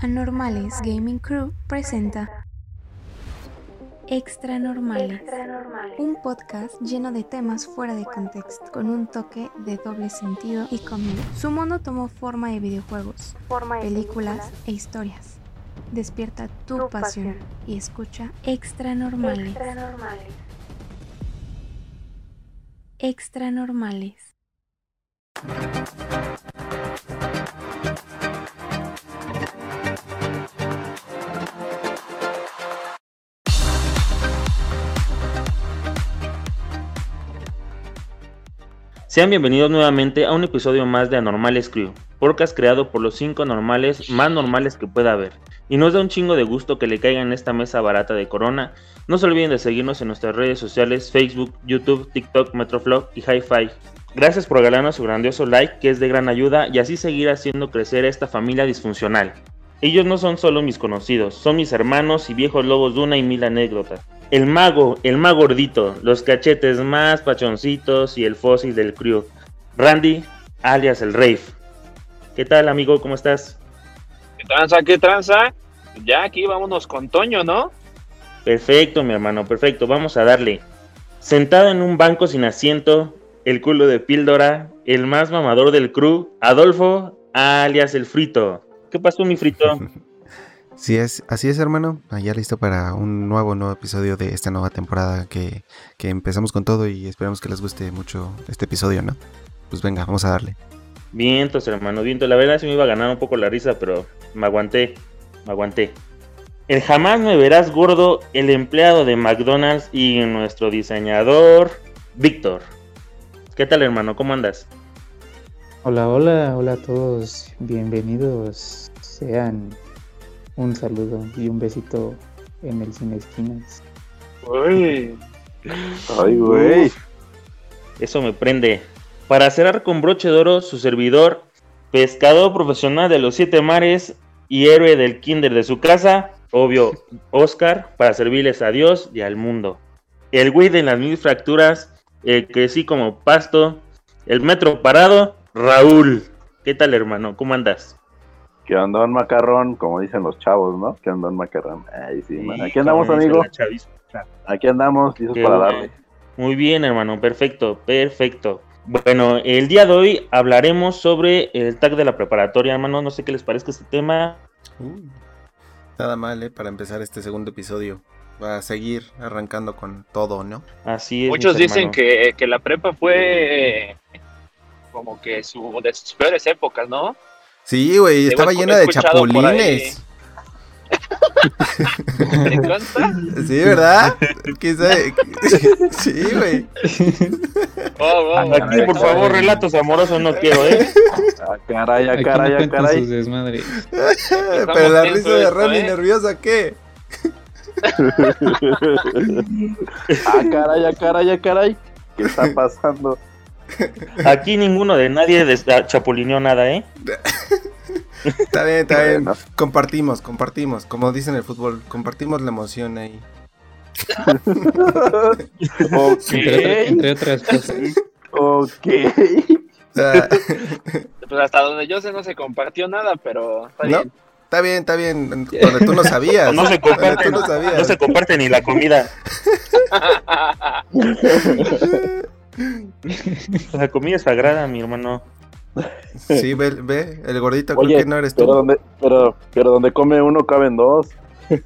Anormales Gaming Crew presenta Extra Normales, un podcast lleno de temas fuera de contexto, con un toque de doble sentido y comedia. Su mundo tomó forma de videojuegos, películas e historias. Despierta tu, pasión, y escucha Extra Normales. Extra Normales. Sean bienvenidos nuevamente a un episodio más de Anormales Crew, podcast creado por los 5 normales más normales que pueda haber. Y nos da un chingo de gusto que le caigan esta mesa barata de Corona. No se olviden de seguirnos en nuestras redes sociales, Facebook, YouTube, TikTok, Metroflog y Hi-Fi. Gracias por regalarnos su grandioso like, que es de gran ayuda, y así seguir haciendo crecer esta familia disfuncional. Ellos no son solo mis conocidos, son mis hermanos y viejos lobos de una y mil anécdotas el mago, el más gordito, los cachetes más pachoncitos y el fósil del crew. Randy, alias el Rave. ¿Qué tal, amigo? ¿Cómo estás? ¿Qué tranza? ¿Qué tranza? Ya aquí vámonos con Toño, ¿no? Perfecto, mi hermano, perfecto. Vamos a darle. Sentado en un banco sin asiento, el culo de píldora, el más mamador del crew, Adolfo, alias el frito. ¿Qué pasó, mi frito? Sí es, así es, hermano. Allá listo para un nuevo, nuevo episodio de esta nueva temporada que, que empezamos con todo y esperamos que les guste mucho este episodio, ¿no? Pues venga, vamos a darle. Vientos, hermano, viento. La verdad sí me iba a ganar un poco la risa, pero me aguanté, me aguanté. El jamás me verás gordo, el empleado de McDonald's y nuestro diseñador, Víctor. ¿Qué tal, hermano? ¿Cómo andas? Hola, hola, hola a todos. Bienvenidos sean un saludo y un besito en el Sin Esquinas. Uy. Ay, güey. Eso me prende. Para cerrar con broche de oro, su servidor, pescador profesional de los siete mares y héroe del kinder de su casa, obvio, Oscar, para servirles a Dios y al mundo. El güey de las mil fracturas, el que sí como pasto, el metro parado, Raúl. ¿Qué tal, hermano? ¿Cómo andas? Que andó en macarrón, como dicen los chavos, ¿no? Que andó en macarrón. Ay, sí. Aquí andamos, amigo. Aquí andamos, listos para darle. Muy bien, hermano, perfecto, perfecto. Bueno, el día de hoy hablaremos sobre el tag de la preparatoria, hermano. No sé qué les parezca este tema. Uh, nada mal, ¿eh? Para empezar este segundo episodio. Va a seguir arrancando con todo, ¿no? Así es. Muchos dicen que, que, la prepa fue eh, como que su, de sus peores épocas, ¿no? Sí, güey, estaba llena de chapulines. ¿Te consta? Sí, ¿verdad? Sí, güey. Oh, oh, Aquí, por favor, relatos amorosos no quiero, ¿eh? Ah, caray, ah, caray, ah, caray. Pero la risa de Rami ¿eh? nerviosa, ¿qué? ah, caray, ah, caray, ah, caray. ¿Qué está pasando? Aquí ninguno de nadie chapulineó nada, ¿eh? Está bien, está bien. Compartimos, compartimos. Como dicen en el fútbol, compartimos la emoción ahí. okay. entre, otras cosas. Ok. pues hasta donde yo sé no se compartió nada, pero está bien. Está bien, está bien. Donde tú no sabías. No se comparte, no, no se comparte ni la comida. La comida es sagrada, mi hermano. Sí, ve, ve el gordito creo que no eres tú. Pero donde, pero, pero donde come uno caben dos.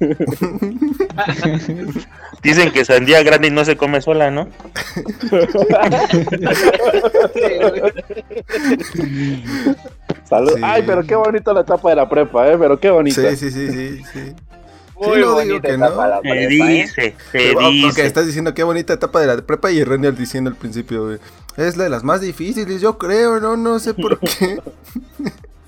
Dicen que sandía grande y no se come sola, ¿no? Salud. Ay, pero qué bonita la etapa de la prepa, ¿eh? Pero qué bonita. Sí, sí, sí, sí. sí. Muy sí, no digo que no. Se ¿eh? dice, se dice. Estás diciendo qué bonita etapa de la prepa y Renial diciendo al principio, güey. Es la de las más difíciles, yo creo, no, no sé por qué.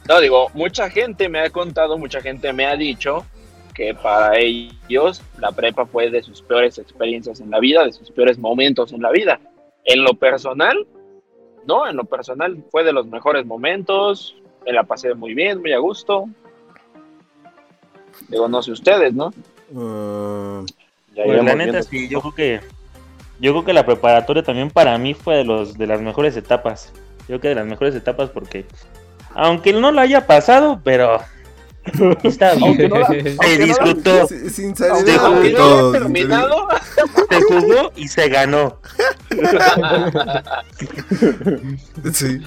no, digo, mucha gente me ha contado, mucha gente me ha dicho que para ellos la prepa fue de sus peores experiencias en la vida, de sus peores momentos en la vida. En lo personal, no, en lo personal fue de los mejores momentos, me la pasé muy bien, muy a gusto, Digo, no sé ustedes, ¿no? Uh, pues la neta sí, yo creo que yo creo que la preparatoria también para mí fue de los de las mejores etapas. Yo creo que de las mejores etapas porque aunque no lo haya pasado, pero Está bien. se disfrutó. sin salir de jugó, terminado. Se jugó y se ganó. sí.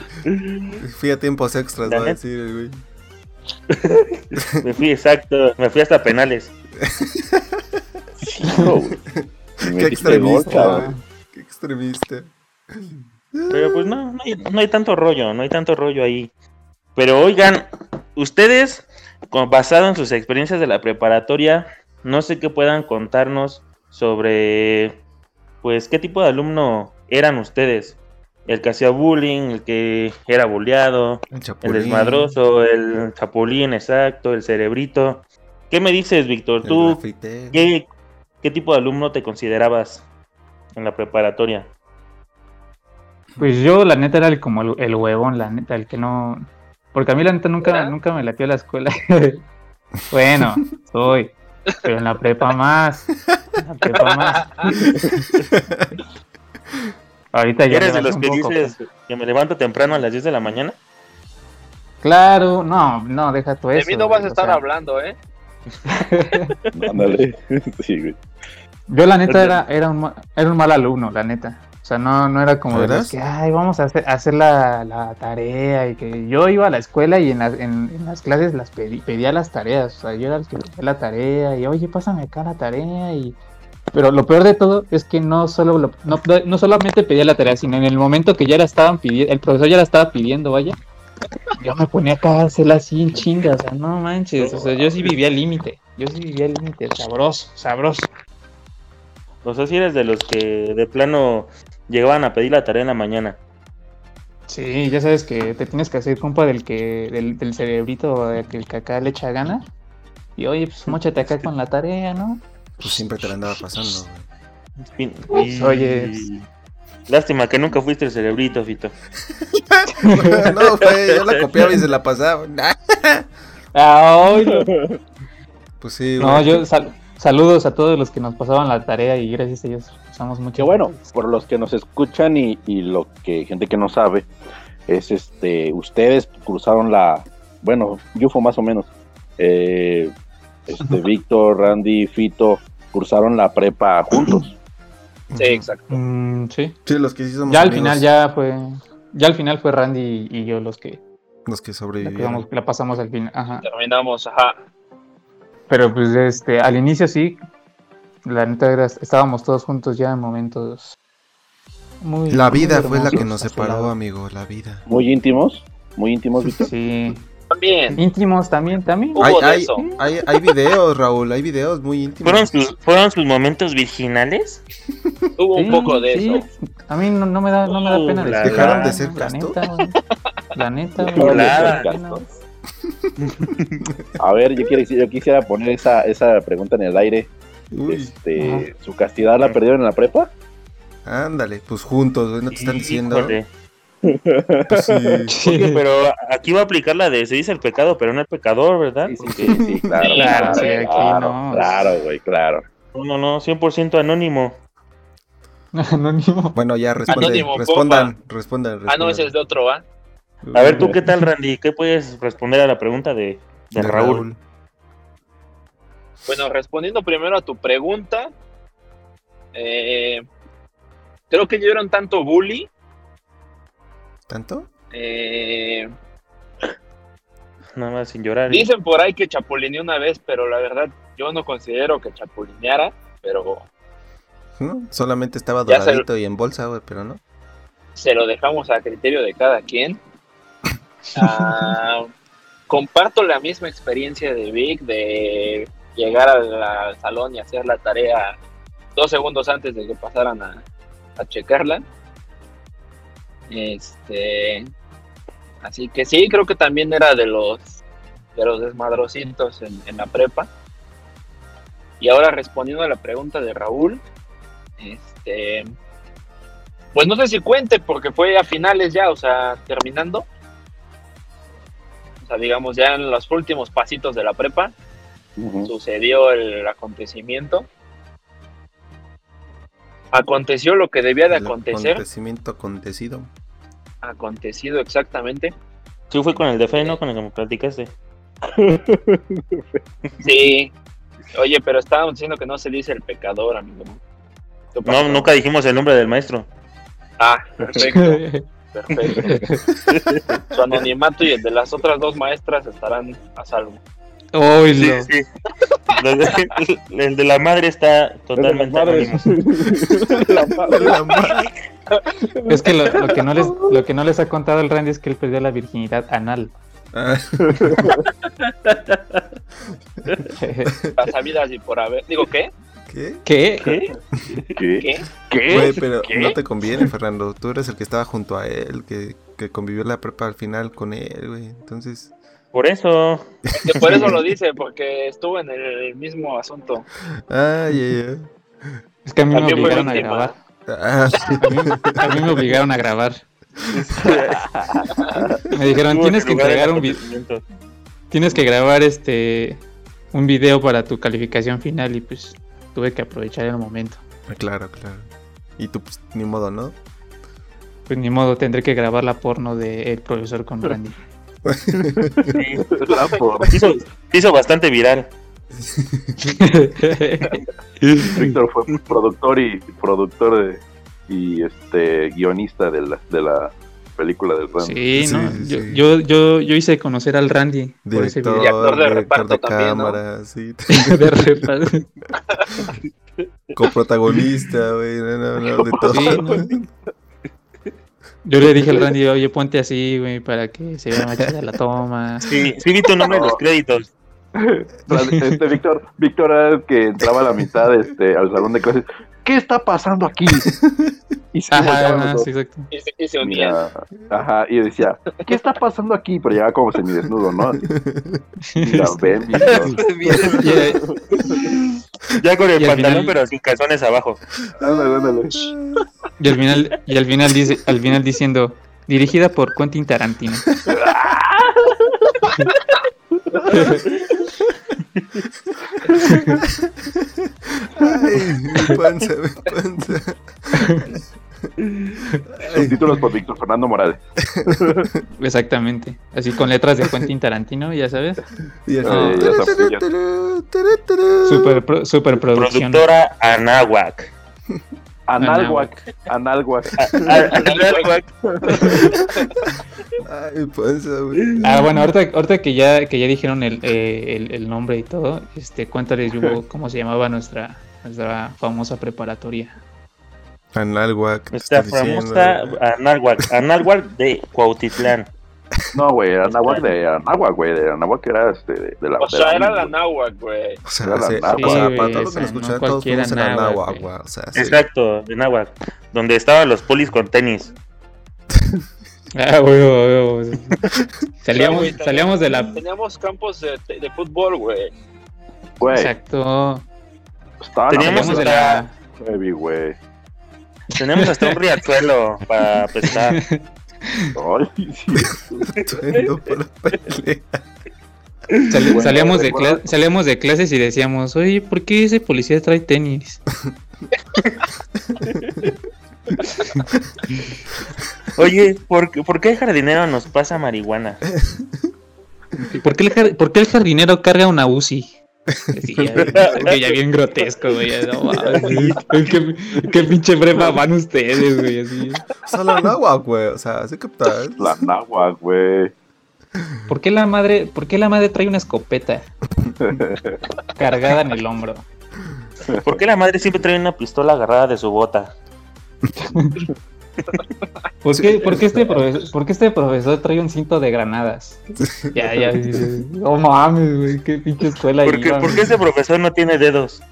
Fui a tiempos extras, va a decir güey. me fui exacto, me fui hasta penales. Qué extremista, Qué extremista. Pero pues no, no hay, no hay tanto rollo, no hay tanto rollo ahí. Pero oigan, ustedes, basado en sus experiencias de la preparatoria, no sé qué puedan contarnos sobre, pues, qué tipo de alumno eran ustedes. El que hacía bullying, el que era bulleado, el, desmadroso, el chapulín, exacto, el cerebrito. ¿Qué me dices, Víctor? ¿Tú qué, qué tipo de alumno te considerabas en la preparatoria? Pues yo, la neta, era el, como el, huevón, la neta, el que no. Porque a mí, la neta, nunca, nunca me latió la escuela. bueno, soy. Pero en la prepa más. En la prepa más. Ahorita ya. ¿Eres de los que dices que me levanto temprano a las 10 de la mañana? Claro, no, no, deja tú eso. De mí no vas a estar hablando, ¿eh? Ándale. sí, güey. Yo, la neta, era, era, un, era un mal alumno, la neta. O sea, no, no era como de que, ay, vamos a hacer, hacer la, la, tarea y que yo iba a la escuela y en, en, las clases las pedía las tareas. O sea, yo era el que pedía la tarea y, oye, pásame acá la tarea y... Pero lo peor de todo es que no solo no, no, solamente pedía la tarea, sino en el momento que ya la estaban pidiendo, el profesor ya la estaba pidiendo, vaya, yo me ponía acá a hacerla así en chinga, o sea, no manches, o sea, yo sí vivía al límite, yo sí vivía al límite, sabroso, sabroso. O sea, si eres de los que de plano llegaban a pedir la tarea en la mañana. Sí, ya sabes que te tienes que hacer compa del que del, del cerebrito que el que acá le echa gana. Y oye, pues mochate acá con la tarea, ¿no? Pues siempre te la andaba pasando. Pues, oye, lástima que nunca fuiste el cerebrito, Fito. no, fue, yo la copiaba y se la pasaba. ah, Pues sí. No, yo saludos a todos los que nos pasaban la tarea y gracias a ellos usamos mucho. Que bueno, por los que nos escuchan y, lo que gente que no sabe, es este, ustedes cruzaron la, bueno, Yufo más o menos, eh, este, Víctor, Randy, Fito, cruzaron la prepa juntos. Sí, exacto. Mm, sí. Sí, los que sí Ya al final ya fue, ya al final fue Randy y yo los que los que sobrevivieron. La, pasamos al final, ajá. Terminamos, ajá. Pero pues este, al inicio sí, la neta era, estábamos todos juntos ya en momentos muy... La vida fue la que nos separó, amigo, la vida. Muy íntimos, muy íntimos, Víctor. Sí. También. Íntimos también, también. Hay, hay, hay, hay, videos, Raúl, hay videos muy íntimos. ¿Fueron sus, ¿fueron sus momentos virginales? Hubo un poco de eso. A mí no, no, me da, no me da pena uh, decir. ¿Dejaron de ser castos? La neta, la neta. A ver, yo, quiero, yo quisiera poner esa, esa pregunta en el aire este, ¿Su castidad la perdieron en la prepa? Ándale, pues juntos, no te están diciendo. Pues sí. pero aquí va a aplicar la de se dice el pecado, pero no el pecador, ¿verdad? Sí, sí, claro. claro, claro, claro, güey, claro. No, no, no, 100% anónimo. Anónimo. Bueno, ya responde, respondan, respondan, Ah, no, ese es de otro, ¿va? A ver, ¿tú qué tal, Randy? ¿Qué puedes responder a la pregunta de, Raúl? Bueno, respondiendo primero a tu pregunta, eh, creo que yo era un tanto bully. ¿Tanto? Eh, Nada más sin llorar. Dicen por ahí que chapulineé una vez, pero la verdad yo no considero que chapulineara, pero... Solamente estaba doradito y en bolsa, güey, pero no. Se lo dejamos a criterio de cada quien. Ah, comparto la misma experiencia de Vic de llegar al, salón y hacer la tarea dos segundos antes de que pasaran a, checarla. Este, así que sí, creo que también era de los de los desmadrocitos en, en, la prepa. Y ahora respondiendo a la pregunta de Raúl, este, pues no sé si cuente porque fue a finales ya, o sea, terminando. O sea, digamos ya en los últimos pasitos de la prepa sucedió el acontecimiento. Aconteció lo que debía de acontecer. Acontecimiento acontecido. Acontecido exactamente. Sí, fue con el de fe, ¿no? Con el que me platicaste. Sí. Oye, pero estábamos diciendo que no se dice el pecador, amigo. No, nunca dijimos el nombre del maestro. Ah, perfecto. perfecto. Su anonimato y el de las otras dos maestras estarán a salvo. Uy, Sí, no. sí. El de la madre está totalmente anónimo. La madre. La madre. Es que lo, lo que no les, lo que no les ha contado el Randy es que él perdió la virginidad anal. Ah, Las y por haber. Digo, ¿qué? ¿Qué? ¿Qué? ¿Qué? ¿Qué? ¿Qué? ¿Qué? Güey, pero ¿Qué? no te conviene, Fernando. Tú eres el que estaba junto a él, que, que convivió la prepa al final con él, güey. Entonces, Por eso. Por eso lo dice, porque estuvo en el mismo asunto. ay, ay, Es que a mí me obligaron a grabar. Ah, A mí, a mí me obligaron a grabar. Me dijeron, tienes que entregar un vi- acontecimiento. tienes que grabar este un video para tu calificación final y pues tuve que aprovechar el momento. claro, claro. Y tú, pues, ni modo, ¿no? Pues ni modo, tendré que grabar la porno de el profesor con Randy. Sí. Hizo, hizo bastante viral. Víctor fue productor y productor de, y este guionista de la, de la película del Randy. Sí, ¿no? Sí, sí, yo, sí. yo, yo, yo hice conocer al Randy por ese Director, Y actor de director reparto de también, ¿no? cámara, sí. video de reparto. Coprotagonista, güey. No, no, no, de todo. Yo le dije al Randy, oye, ponte así, güey, para que se vea más chida la toma. Sí, sí vi tu nombre en los créditos. Este Víctor, Víctor era el que entraba a la mitad este, al salón de clases. ¿Qué está pasando aquí? Y se Ajá, sí, exacto. Y se, y se unían. Mira, ajá, y decía, ¿qué está pasando aquí? Pero llegaba como semidesnudo, ¿no? Mira, ven, Víctor. Ya con el Y pantalón, final- pero sin calzones abajo. Ándale, ándale. Y al final, y al final dice, al final diciendo, dirigida por Quentin Tarantino. Ay, mi panza, mi panza. Subtítulos por Víctor Fernando Morales. Exactamente. Así con letras de Quentin Tarantino, ya sabes. Ya Super, pro- super producción. Productora Anáhuac. Analhuac. Analhuac. Anáhuac. Ay, panza, güey. Ah, bueno, ahorita, ahorita que ya que ya dijeron el, eh, el, el nombre y todo, este, cuéntales, Yugo, cómo se llamaba nuestra, nuestra famosa preparatoria. Analhuac. diciendo. famosa Anáhuac. Anáhuac de Cuautitlán. No, güey, Anáhuac de Anáhuac, güey. De Anáhuac era este, de, de la. O sea, era la güey. náhuac, güey. O sea, Era la sí, náhuac. o sea, para todos los que o sea, nos no escuchan, todos fuimos en náhuac, güey. O sea, sí. Exacto, de Náhuac. Donde estaban los polis con tenis. Ah, güey, güey, güey. Salíamos, salíamos de la. Teníamos campos de, de fútbol, güey. Güey, Exacto. estaban Teníamos de la. heavy, güey. Teníamos hasta un riachuelo para pescar. Bueno, salíamos, de salíamos de clases y decíamos, oye, ¿por qué ese policía trae tenis? Oye, ¿por, qué- ¿por qué el jardinero nos pasa marihuana? ¿Por qué el, por qué el jardinero carga una UCI? Que ya bien grotesco, güey. ya No, mames, ¿Qué, qué pinche prepa van ustedes, güey? Así. O sea, la náhuac, güey. O sea, así que tal. La Náhuac, güey. ¿Por qué la madre, por qué la madre trae una escopeta cargada en el hombro? ¿Por qué la madre siempre trae una pistola agarrada de su bota? ¿Por qué, por qué este, profesor, por qué este profesor trae un cinto de granadas? Ya, ya, no mames, güey, qué pinche escuela ¿Por qué, por qué ese profesor no tiene dedos?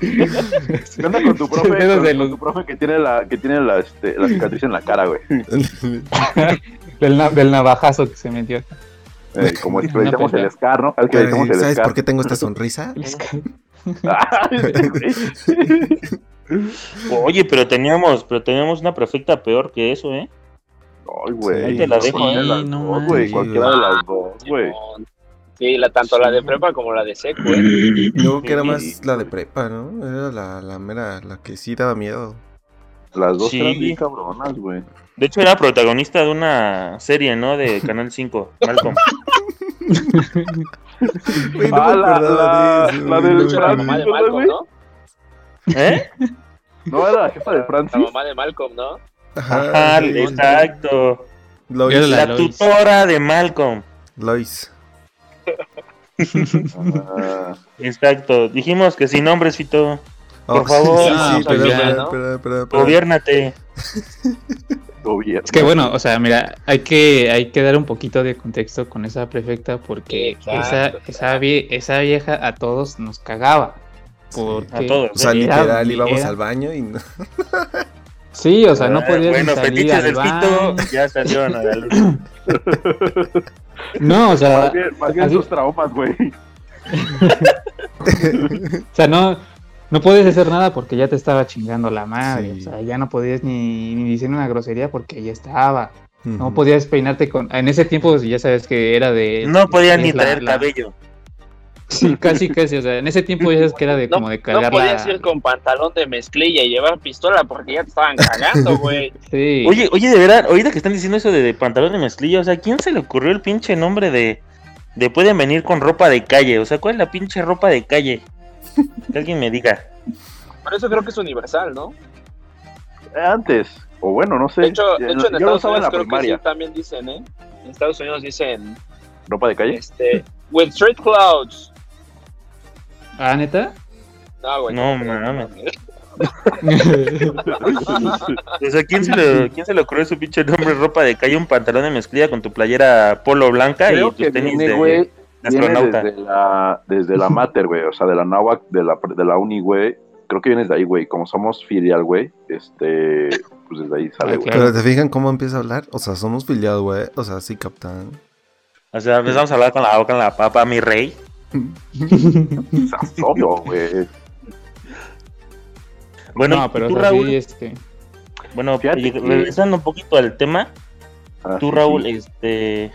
¿Qué onda con tu profe? Dedos Con, de con los- tu profe que tiene la, que tiene la, este, la cicatriz en la cara, güey. del, na- del navajazo que se metió. Eh, como el que le el. Scar, ¿no? Al que le Ay, decimos el ¿Sabes Scar. por qué tengo esta sonrisa? Ay, güey. Oye, pero teníamos, pero teníamos una perfecta peor que eso, ¿eh? Ay, güey. Ahí te la dejo, de ¿eh? las No güey. Cualquiera de las dos, güey. Sí, la, tanto la de prepa como la de seco, güey. Yo que era más la de prepa, ¿no? Era la, la mera, la que sí daba miedo. Las dos Sí. eran bien cabronas, güey. De hecho, era protagonista de una serie, ¿no? De Canal 5, Malcolm. ah, la, la, la del la mamá de Malcolm, ¿no? ¿Eh? No era la jefa de Francis. La mamá de Malcolm, ¿no? Ajá, exacto. Lois. La, La Lois. tutora de Malcolm. Lois. Ah, Exacto. Dijimos que sin nombres, Fito. Por Oh, favor. Sí. Es que bueno, o sea, mira, hay que, hay que dar un poquito de contexto con esa prefecta porque Exacto, esa, claro. esa, vie- esa vieja a todos nos cagaba. Porque, A todos. O sea, Era- literal, íbamos era- al baño y no- Sí, o sea, no Ah, podías Bueno, salir al del baño. ya salieron a la luz. No, o sea, Más bien, más bien así- sus traumas, güey. o sea, no, no podías hacer nada porque ya te estaba chingando la madre. Sí. O sea, ya no podías ni, ni decir una grosería porque ya estaba. No podías peinarte con. En ese tiempo ya sabes que era de. No podía ni la- traer la- cabello. Sí, casi, casi. O sea, en ese tiempo ya que era de No, como de no cargar podías la. ir con pantalón de mezclilla y llevar pistola porque ya te estaban cagando, güey. Sí. Oye, oye, de verdad, ahorita que están diciendo eso de, de pantalón de mezclilla, o sea, ¿quién se le ocurrió el pinche nombre de, de pueden venir con ropa de calle? O sea, ¿cuál es la pinche ropa de calle? Que alguien me diga. Por eso creo que es universal, ¿no? Antes, o bueno, no sé. De hecho, de hecho en Estados Unidos creo que sí también dicen, ¿eh? En Estados Unidos dicen, ¿Ropa de calle? este, with street clouds. Ah, neta. No, güey. No, mames. O sea, ¿quién se, le, ¿quién se le ocurrió su pinche nombre ropa de calle? Un pantalón de mezclilla con tu playera polo blanca Creo y tus tenis viene, de, astronauta. desde la, desde la Mater, güey, o sea, de la Náhuac, de la, de la Uni, güey. Creo que vienes de ahí, güey. Como somos filial, güey, este, pues desde ahí sale, Ah, güey. Pero te fijan cómo empieza a hablar. O sea, somos filiados, güey. O sea, sí, capitán. O sea, empezamos a hablar con la boca en la papa, mi rey. Obvio, güey. Bueno, no, pero tú, o sea, Raúl, sí, este. bueno, Fíjate y que- regresando un poquito al tema, Ah, tú, sí, Raúl, sí. este,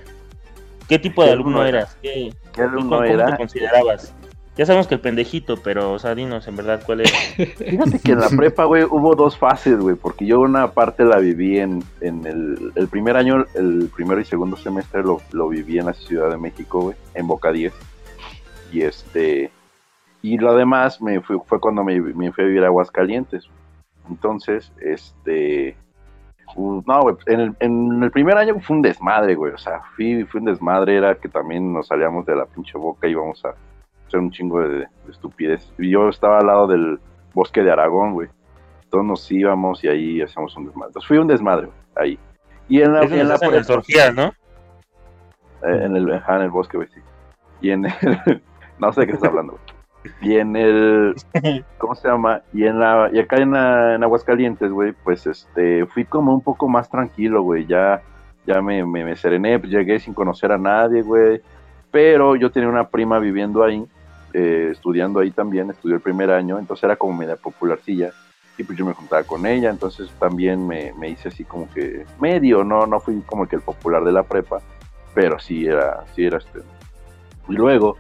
¿qué tipo de ¿Qué alumno alumno eras? ¿Qué, ¿Qué alumno cómo, cómo era? te considerabas? Ya sabemos que el pendejito, pero, o sea, dinos en verdad cuál es. Fíjate que en la prepa, güey, hubo dos fases, güey, porque yo una parte la viví en, en el, el primer año, el primero y segundo semestre lo, lo viví en la Ciudad de México, güey, en Boca 10. Y este, y lo demás me fui- fue cuando me, me fui a vivir a Aguascalientes. Entonces, este, uh, no, güey, en el, en el primer año fue un desmadre, güey, o sea, fui, fue un desmadre, era que también nos salíamos de la pinche boca y íbamos a hacer un chingo de, de estupidez. Y yo estaba al lado del bosque de Aragón, güey. Todos nos íbamos y ahí hacíamos un desmadre. Entonces fui un desmadre, güey, ahí. Y en la, en la las prepa- orgías, ¿no? eh, en el, en el bosque, güey, sí. Y en el, no sé de qué estás hablando. Y en el, ¿cómo se llama? Y en la, y acá en, la- en Aguascalientes, güey, pues este, fui como un poco más tranquilo, güey, ya, ya me, me, me serené, pues, llegué sin conocer a nadie, güey, pero yo tenía una prima viviendo ahí, eh, estudiando ahí también, estudió el primer año, entonces era como media popularcilla, y pues yo me juntaba con ella, entonces también me, me hice así como que medio, no, no fui como que el popular de la prepa, pero sí era, sí era este. Y luego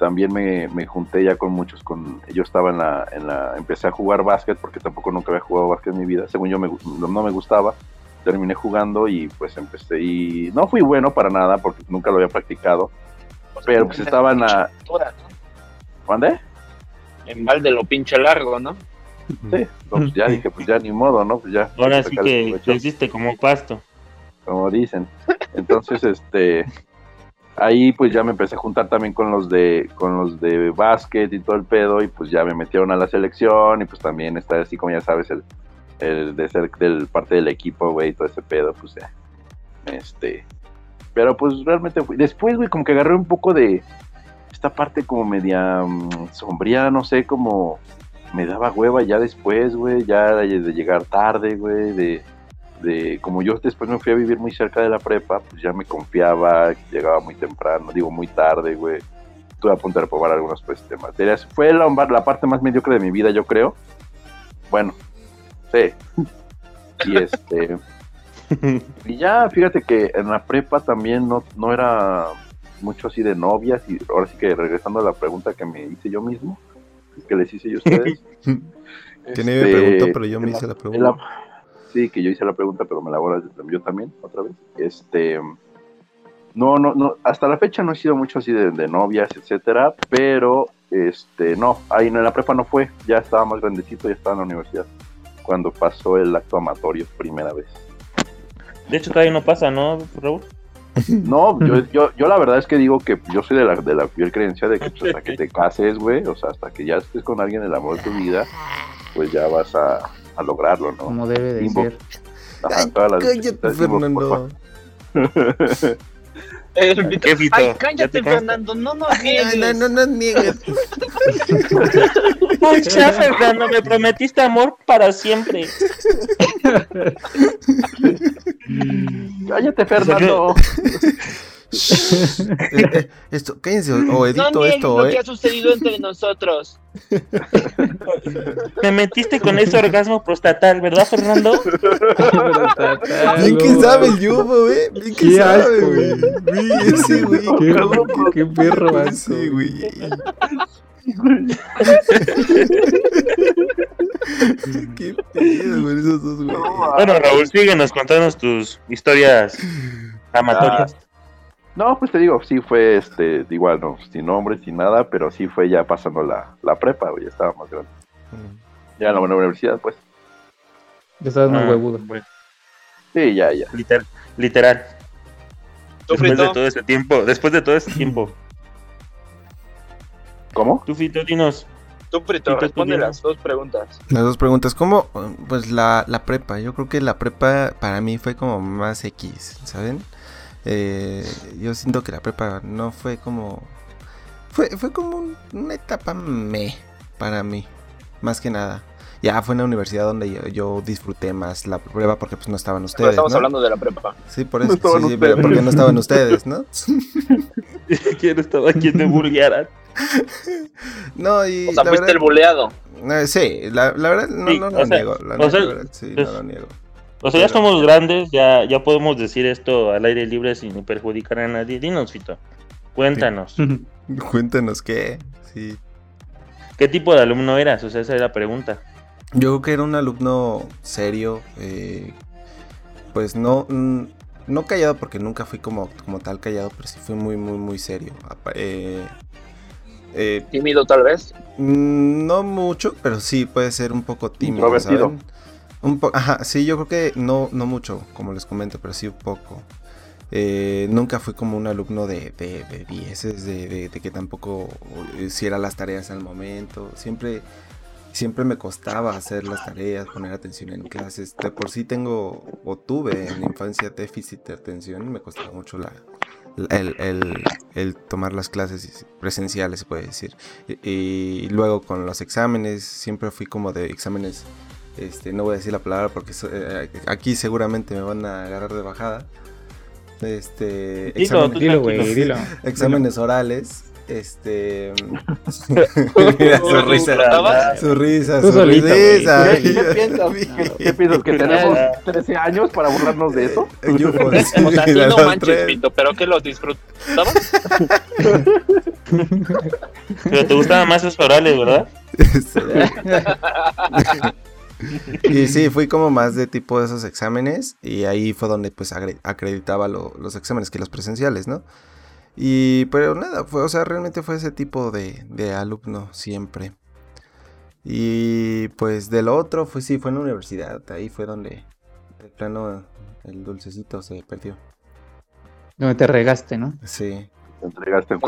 también me, me junté ya con muchos, con, yo estaba en la, en la, empecé a jugar básquet porque tampoco nunca había jugado básquet en mi vida, según yo me, no, no me gustaba, terminé jugando y pues empecé y no fui bueno para nada porque nunca lo había practicado, pero pues estaba en la, ¿Dónde? En balde lo pinche largo, ¿no? Sí, pues ya dije, pues ya ni modo, ¿no? Pues ya. Ahora sí que te hiciste como pasto. Como dicen. Entonces, este, ahí pues ya me empecé a juntar también con los de, con los de básquet y todo el pedo, y pues ya me metieron a la selección, y pues también está así como ya sabes, el, el de ser del parte del equipo, güey, todo ese pedo, pues ya. Este. Pero pues realmente fui. Después, güey, como que agarré un poco de esta parte como media mm, sombría, no sé, como me daba hueva ya después, güey, ya de llegar tarde, güey, de, de como yo después me fui a vivir muy cerca de la prepa, pues ya me confiaba, llegaba muy temprano, digo muy tarde, güey. Estuve a punto de reprobar algunas pues, de materias. Fue la, la parte más mediocre de mi vida, yo creo. Bueno, sí. Y este. y ya, fíjate que en la prepa también no, no era mucho así de novias. Y ahora sí que regresando a la pregunta que me hice yo mismo, que les hice yo a ustedes. Que nadie me Este, preguntó, pero yo me hice la pregunta. Sí, que yo hice la pregunta, pero me la voy a yo también, otra vez. Este, no, no, no, hasta la fecha no he sido mucho así de, novias, etcétera, pero, este, no, ahí en la prepa no fue, ya estaba más grandecito, ya estaba en la universidad, cuando pasó el acto amatorio, primera vez. De hecho, todavía no pasa, ¿no, Raúl? No, yo, yo, yo la verdad es que digo que yo soy de la, de la fiel creencia de que pues, hasta que te cases, güey, o sea, hasta que ya estés con alguien el amor de tu vida, pues ya vas a, a lograrlo, ¿no? Como debe de ser. Ajá, todas las cállate, Fernando. ¿Qué fito? Ay, cállate, Fernando, no nos niegues. No, no, no niegues. Fernando, me prometiste amor para siempre. cállate, Fernando. Eh, eh, esto, cállense o edito no esto, lo eh. que ha sucedido entre nosotros. Me metiste con ese orgasmo prostatal, ¿verdad, Fernando? Bien que sabe el yubo, eh. Bien que sabe, güey. Bien, sí, güey. Qué, qué perro asco. Sí, güey. Qué pedo, güey, esos dos, güey. Bueno, Raúl, síguenos contándonos tus historias amatorias. No, pues te digo, sí fue, este, igual, no, sin nombre, sin nada, pero sí fue ya pasando la, la prepa, güey, ya estaba más grande. Ya en la buena universidad, pues. Ya estabas más Ah, huevudo. bueno, Sí, ya, ya. literal. literal. ¿Tú, Después de todo ese tiempo, después de todo ese tiempo. ¿Cómo? Tú, Fito, dinos. Tú, Frito, ¿Y tú, responde las dos preguntas. Las dos preguntas, ¿cómo? Pues la, la prepa, yo creo que la prepa para mí fue como más X, ¿saben? Eh, yo siento que la prepa no fue como... Fue, fue como un- una etapa me para mí, más que nada. Ya fue en la universidad donde yo, yo disfruté más la prueba porque pues no estaban Pero ustedes, estamos ¿no? hablando de la prepa. Sí, por No eso, estaban sí, sí, pero porque no estaban ustedes, ¿no? ¿Quién estaba aquí te bullearan? No, y O sea, la fuiste verdad- el buleado. Eh, sí, la, la verdad no, Sí, no lo sea, niego. La o sea, verdad, sí, es- no lo niego. O sea, ya somos grandes, ya, ya podemos decir esto al aire libre sin perjudicar a nadie. Dinos, Fito. Cuéntanos. Cuéntanos qué. Sí. ¿Qué tipo de alumno eras? O sea, esa es la pregunta. Yo creo que era un alumno serio. eh, pues no. mm, No callado porque nunca fui como, como tal callado, pero sí fui muy, muy, muy serio. Eh, eh, Tímido, tal vez. No mucho, pero sí puede ser un poco tímido. ¿saben? Un po Ajá, sí, yo creo que no, no mucho, como les comento, pero sí un poco. Eh, nunca fui como un alumno de, de, de dieces, de, de- de que tampoco hiciera las tareas al momento. Siempre, siempre me costaba hacer las tareas, poner atención en clases. De por sí tengo, o tuve en la infancia déficit de atención, me costaba mucho la, el, el- el tomar las clases presenciales, se puede decir. Y, y luego con los exámenes, siempre fui como de exámenes, este, no voy a decir la palabra porque so- eh, aquí seguramente me van a agarrar de bajada. Este, Dilo, exámenes, Dilo, güey, tranquilo. dilo. exámenes orales. Este. Mira, su ¿Tú risa. Su risa, su risa. ¿Qué, qué piensas? ¿Qué, piensas? ¿Que tenemos 13 años para burlarnos de eso? Yo, pues, O sea, sí, no manches, tres. Pito, pero que los disfrutabas. Pero te gustaban más esos orales, ¿verdad? y sí, fui como más de tipo de esos exámenes y ahí fue donde pues acreditaba lo- los exámenes que los presenciales, ¿no? Y pero nada, fue, o sea, realmente fue ese tipo de, de alumno siempre. Y pues del otro fue sí, fue en la universidad, ahí fue donde de plano el dulcecito se perdió. No te regaste, ¿no? Sí. Te entregaste el, Te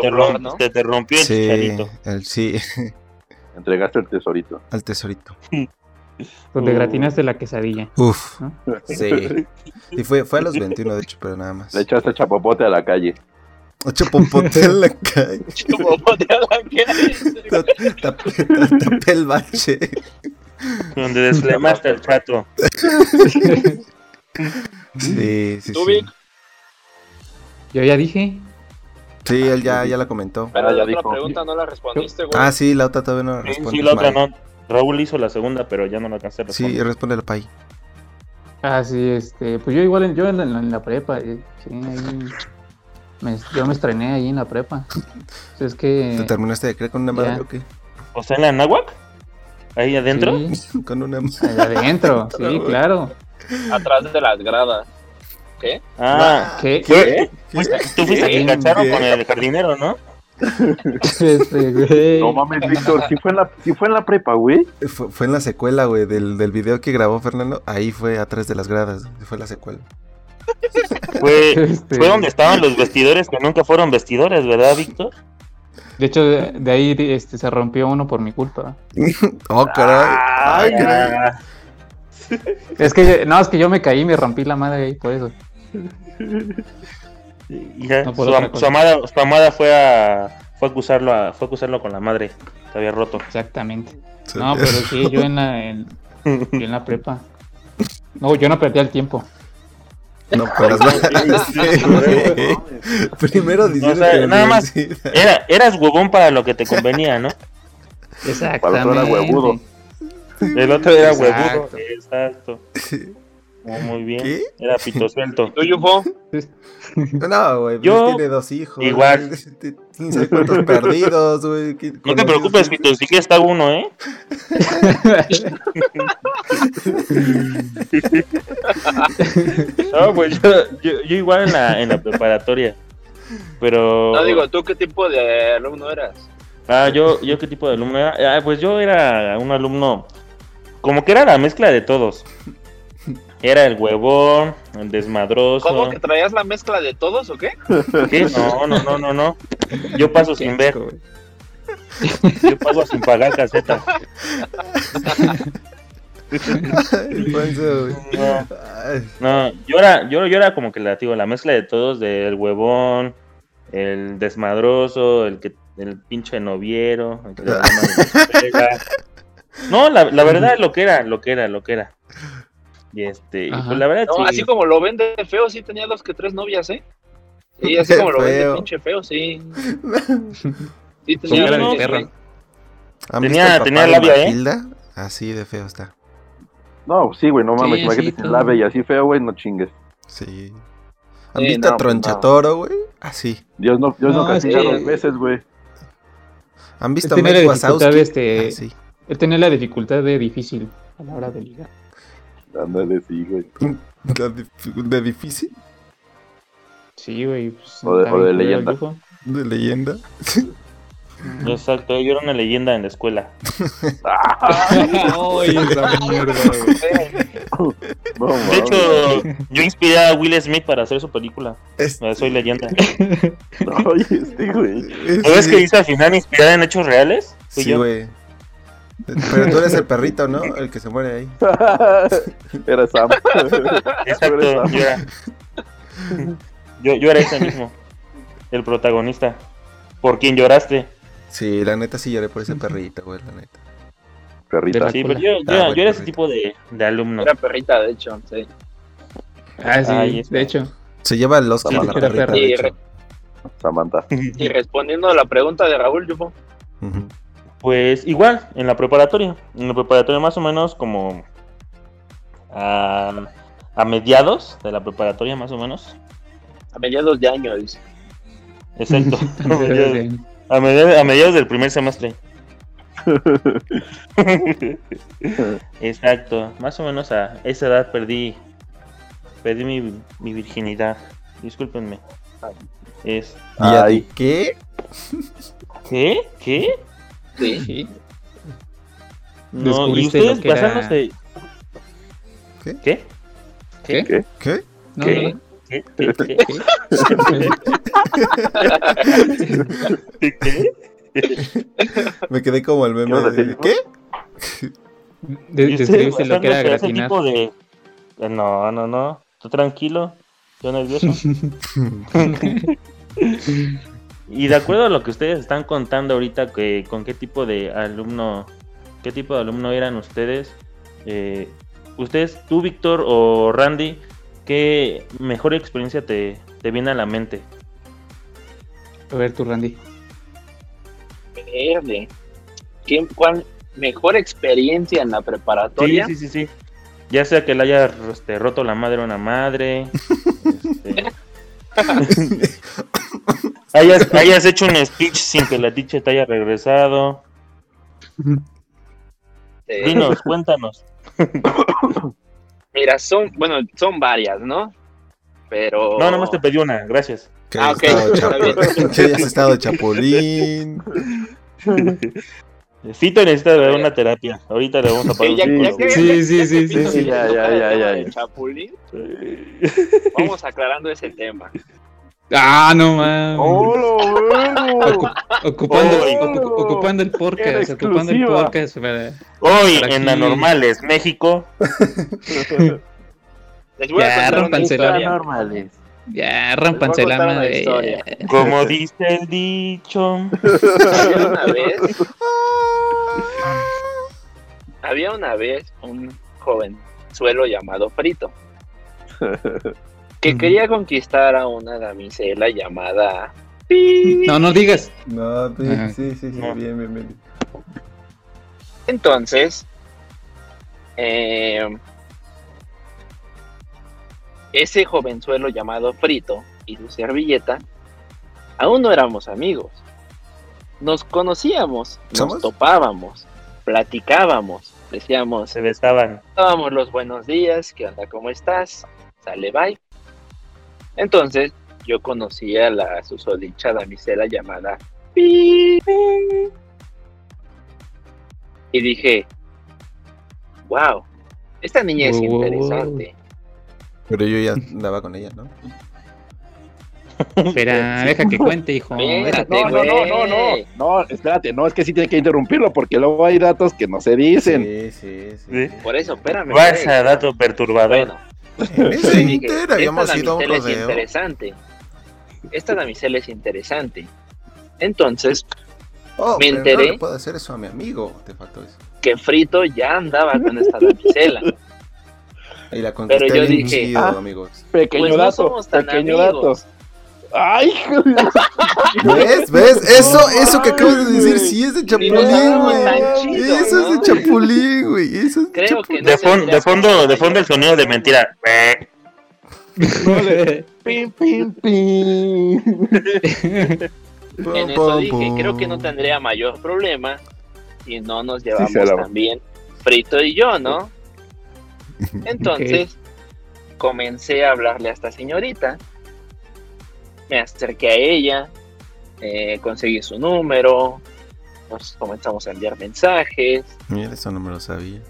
te, flor, romp- ¿no? se te rompió el Sí, chicharito. el, sí, entregaste el tesorito. al tesorito. Donde Uh. gratinaste la quesadilla. Uf, ¿no? sí. Y fue, fue a los 21 de hecho, pero nada más. Le echaste chapopote a la calle. Ocho popote en la calle. Como bote a la calle. Tapé tapé el bache. Donde desflemaste el chato. Sí, sí, ¿Tú, sí. Vic? Yo ya dije. Sí, él ya, ya la comentó. Pero Ah, ya la otra dijo. pregunta no la respondiste, güey. Ah, sí, la otra todavía no Sí, responde. sí, la otra no. Raúl hizo la segunda, pero ya no la alcancé a Sí, responder. responde el pay. Ah, sí, este, pues yo igual, en- yo en la, en la prepa, eh, sí, ahí, me- yo me estrené ahí en la prepa. Pues es ¿Te que, terminaste de creer con una madre ya. o qué? O sea, en la náhuac. ¿Ahí adentro? Sí, Con una ahí adentro, sí, claro. Atrás de las gradas. ¿Qué? Ah, ¿Qué? ¿Qué? Fuiste- Tú fuiste ¿Qué? que ¿Qué? con el jardinero, ¿no? Este, güey. No mames, Víctor, si fue en la, sí fue en la prepa, güey. Fue, fue en la secuela, güey, del, del video que grabó Fernando. Ahí fue atrás de las gradas. Fue la secuela. Fue, Este, fue donde estaban los vestidores que nunca fueron vestidores, ¿verdad, Víctor? De hecho, de, de ahí este, se rompió uno por mi culpa. Oh, caray. Ay, caray. Es que, no, es que yo me caí y me rompí la madre ahí, por eso. ya, No, su, am- amada, su amada fue a fue a acusarlo a, fue a acusarlo con la madre. Se había roto. Exactamente. No, pero sí, yo en la, en, yo en la prepa. No, yo no perdí el tiempo. No, sí, güey. Primero sea, nada más. Era, eras huevón para lo que te convenía, ¿no? Exactamente. Para otro era huevudo. El otro era Exacto. huevudo. Exacto. Oh, muy bien. ¿Qué? Era pito suelto. ¿Tú, Yufo? No, güey, pues Yo- tiene dos hijos. igual. No sé cuántos perdidos, güey. ¿qué- No te preocupes? Pito, si quieres está uno, ¿eh? No, pues yo, yo, yo igual en la, en la preparatoria. Pero. No digo, ¿tú qué tipo de alumno eras? Ah, yo, yo qué tipo de alumno era. Ah, pues yo era un alumno. Como que era la mezcla de todos. Era el huevón, el desmadroso. ¿Cómo que traías la mezcla de todos o qué? ¿Qué? No, no, no, no, no. Yo paso sin ver. Yo paso sin pagar caseta. No. Yo era, yo, yo era como que la, digo, la mezcla de todos, del huevón, el desmadroso, el que, el pinche noviero, el que le. No, la, la verdad lo que era, lo que era, lo que era. Y este, y pues la verdad No, sí. así como lo vende feo, sí tenía dos que tres novias, ¿eh? Sí, así como lo vende pinche feo, sí. Sí tenía no, varios, perro. güey. ¿Han Tenía- labia, ¿eh? Así de feo está. No, sí, güey, no mames, Sí, imagínate sin labia y así feo, güey, no chingues. Sí. ¿Han visto no, a Tronchatoro, güey? Así. Dios no, Dios no, No, es castiga que- dos veces, güey. ¿Han visto a Mike la dificultad Wazowski? de este-. Él tenía la dificultad de difícil a la hora de ligar. Ándale, sí, güey. ¿De, dif- de difícil? Sí, güey. Pues, O de- o de leyenda. ¿De leyenda? Exacto, yo era una leyenda en la escuela. Ay, esa mierda, güey. No, De hecho, yo inspiré a Will Smith para hacer su película. Soy leyenda. No, oye, este, güey. ¿No ves que dice al final inspirada en hechos reales? Fui Sí, yo. güey. Pero tú eres el perrito, ¿no? El que se muere ahí. Era Sam. Exacto, yo era. Yo, yo era ese mismo. El protagonista. ¿Por quien lloraste? Sí, la neta sí lloré por ese perrito, güey, la neta. Perrita. Sí, pero yo, yo, Ah, yo era ese tipo de, de alumno. Era perrita, de hecho, sí. Ah, sí, de hecho. Se lleva el Oscar Sí, a la perrita, Y, re- Samantha. y respondiendo a la pregunta de Raúl, Yufo, Ujú. Pues igual, en la preparatoria. En la preparatoria más o menos como a, a mediados de la preparatoria más o menos. a mediados de año, dice. Exacto. a, mediados, a mediados- a mediados del primer semestre. Exacto. Más o menos a esa edad perdí perdí mi, mi virginidad. Discúlpenme. Es, ¿Y a Ay. ti qué? ¿Qué? ¿Qué? Sí. Sí. No, y ustedes lo que era- basándose. ¿Qué? ¿Qué? ¿Qué? ¿Qué? ¿Qué? No, ¿Qué? no, no. ¿Qué? ¿Qué? ¿Qué? ¿Qué? ¿Qué? Me quedé como el meme ¿Qué vas a de... decir? ¿Qué? De- ¿Y ustedes Describiste lo que era gratinar. tipo de... No, no, no. Tú tranquilo. Yo nervioso. y de acuerdo a lo que ustedes están contando ahorita, que con qué tipo de alumno, qué tipo de alumno eran ustedes, eh, ustedes, tú, Víctor o Randy, ¿qué mejor experiencia te, te viene a la mente? A ver, tú, Randy. Verde. ¿Qué, ¿Cuál mejor experiencia en la Sí, preparatoria? sí, sí, sí. Ya sea que le haya este, roto la madre a una madre. este, hayas, hayas hecho un speech sin que la teacher te haya regresado. Dinos, cuéntanos. Mira, son, bueno, son varias, ¿no? Pero. No, nomás te pedí una, gracias. Que Ah, ok, que hayas estado chapulín. Fito necesita ver una terapia. Ahorita le vamos a Sí, ya, pagar Sí, sí, sí, sí, sí, ya, ya, ya, ya. Chapulín, vamos aclarando ese tema. Ah, no mames. ¡Hola, Ocupando, ocu- ocupando el podcast, ocupando el podcast. para- Hoy Para en. Anormales, México. Les voy a Ya, historia. normales. Ya, rompanse a la madre. Como dice el dicho. Había una vez, había una vez un jovenzuelo llamado Frito que quería conquistar a una damisela llamada No, no digas. No, sí, Ajá. sí, sí, sí, No. bien, bien, bien. Entonces, eh, ese jovenzuelo llamado Frito y su servilleta aún no éramos amigos. Nos conocíamos, nos topábamos, platicábamos, decíamos, Se besaban. dábamos los buenos días, ¿qué onda? ¿Cómo estás? Sale, bye. Entonces, yo conocí a la susodicha damisela llamada Pi. Y dije, wow, esta niña es Wow, interesante. Pero yo ya andaba con ella, ¿no? Espera, deja que cuente, hijo. Espérate, No, no, no, no, no. No, espérate, no, es que sí tiene que interrumpirlo porque luego hay datos que no se dicen. Sí, sí, sí. Sí. Por eso, espérame. Vaya güey. dato perturbador. Bueno, En ese inter habíamos esta ido a un damisela es rodeo. interesante. Esta damisela es interesante. Entonces, Oh, Me enteré. No le puedo hacer eso a mi amigo. Te faltó eso. que Frito ya andaba con esta damisela. Y la contesté Pero yo bien dije, chido, ah. amigos. Pequeño Pues no dato, somos tan pequeño amigos. dato. Ay, ¿Ves? ¿Ves? Eso, eso que acabas de decir sí es de Chapulín, güey. Eso es de. Chapulín, güey. Eso es de Creo que De, fon- de fondo, de fondo el sonido de mentira. Pim, pim, pim. En eso dije, creo que no tendría mayor problema si no nos llevamos tan bien Frito y yo, ¿no? Entonces, comencé a hablarle a esta señorita, me acerqué a ella, eh, conseguí su número, nos comenzamos a enviar mensajes Mira, eso no me lo sabía.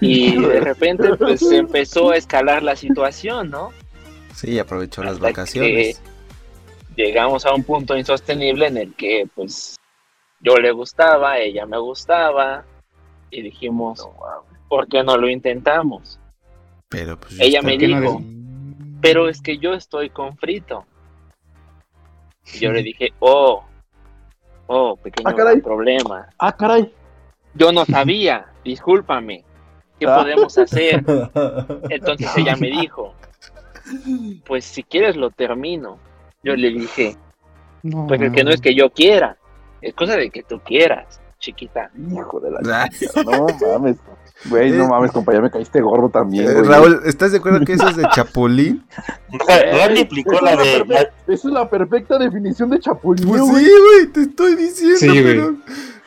y de repente pues se empezó a escalar la situación, ¿no? Sí, aprovechó las vacaciones. llegamos a un punto insostenible en el que pues yo le gustaba, ella me gustaba y dijimos, ¿por qué no lo intentamos? Pero pues Ella me dijo, pero es que yo estoy con Frito. Y yo le dije, oh, oh, pequeño Ah, caray. problema. Ah, caray. Yo no sabía, discúlpame, ¿qué Ah. podemos hacer? Entonces ella me dijo, pues si quieres lo termino. Yo le dije, No. Pues es que no es que yo quiera, es cosa de que tú quieras, chiquita. Hijo de la chica, No mames. Güey, no mames, compañero, me caíste gordo también, Eh, güey. Raúl, ¿estás de acuerdo que eso es de Chapulín? Randy aplicó Esa la de. la- esa es la perfecta definición de chapulín, Pues güey. sí, güey, te estoy diciendo, Sí, güey. pero.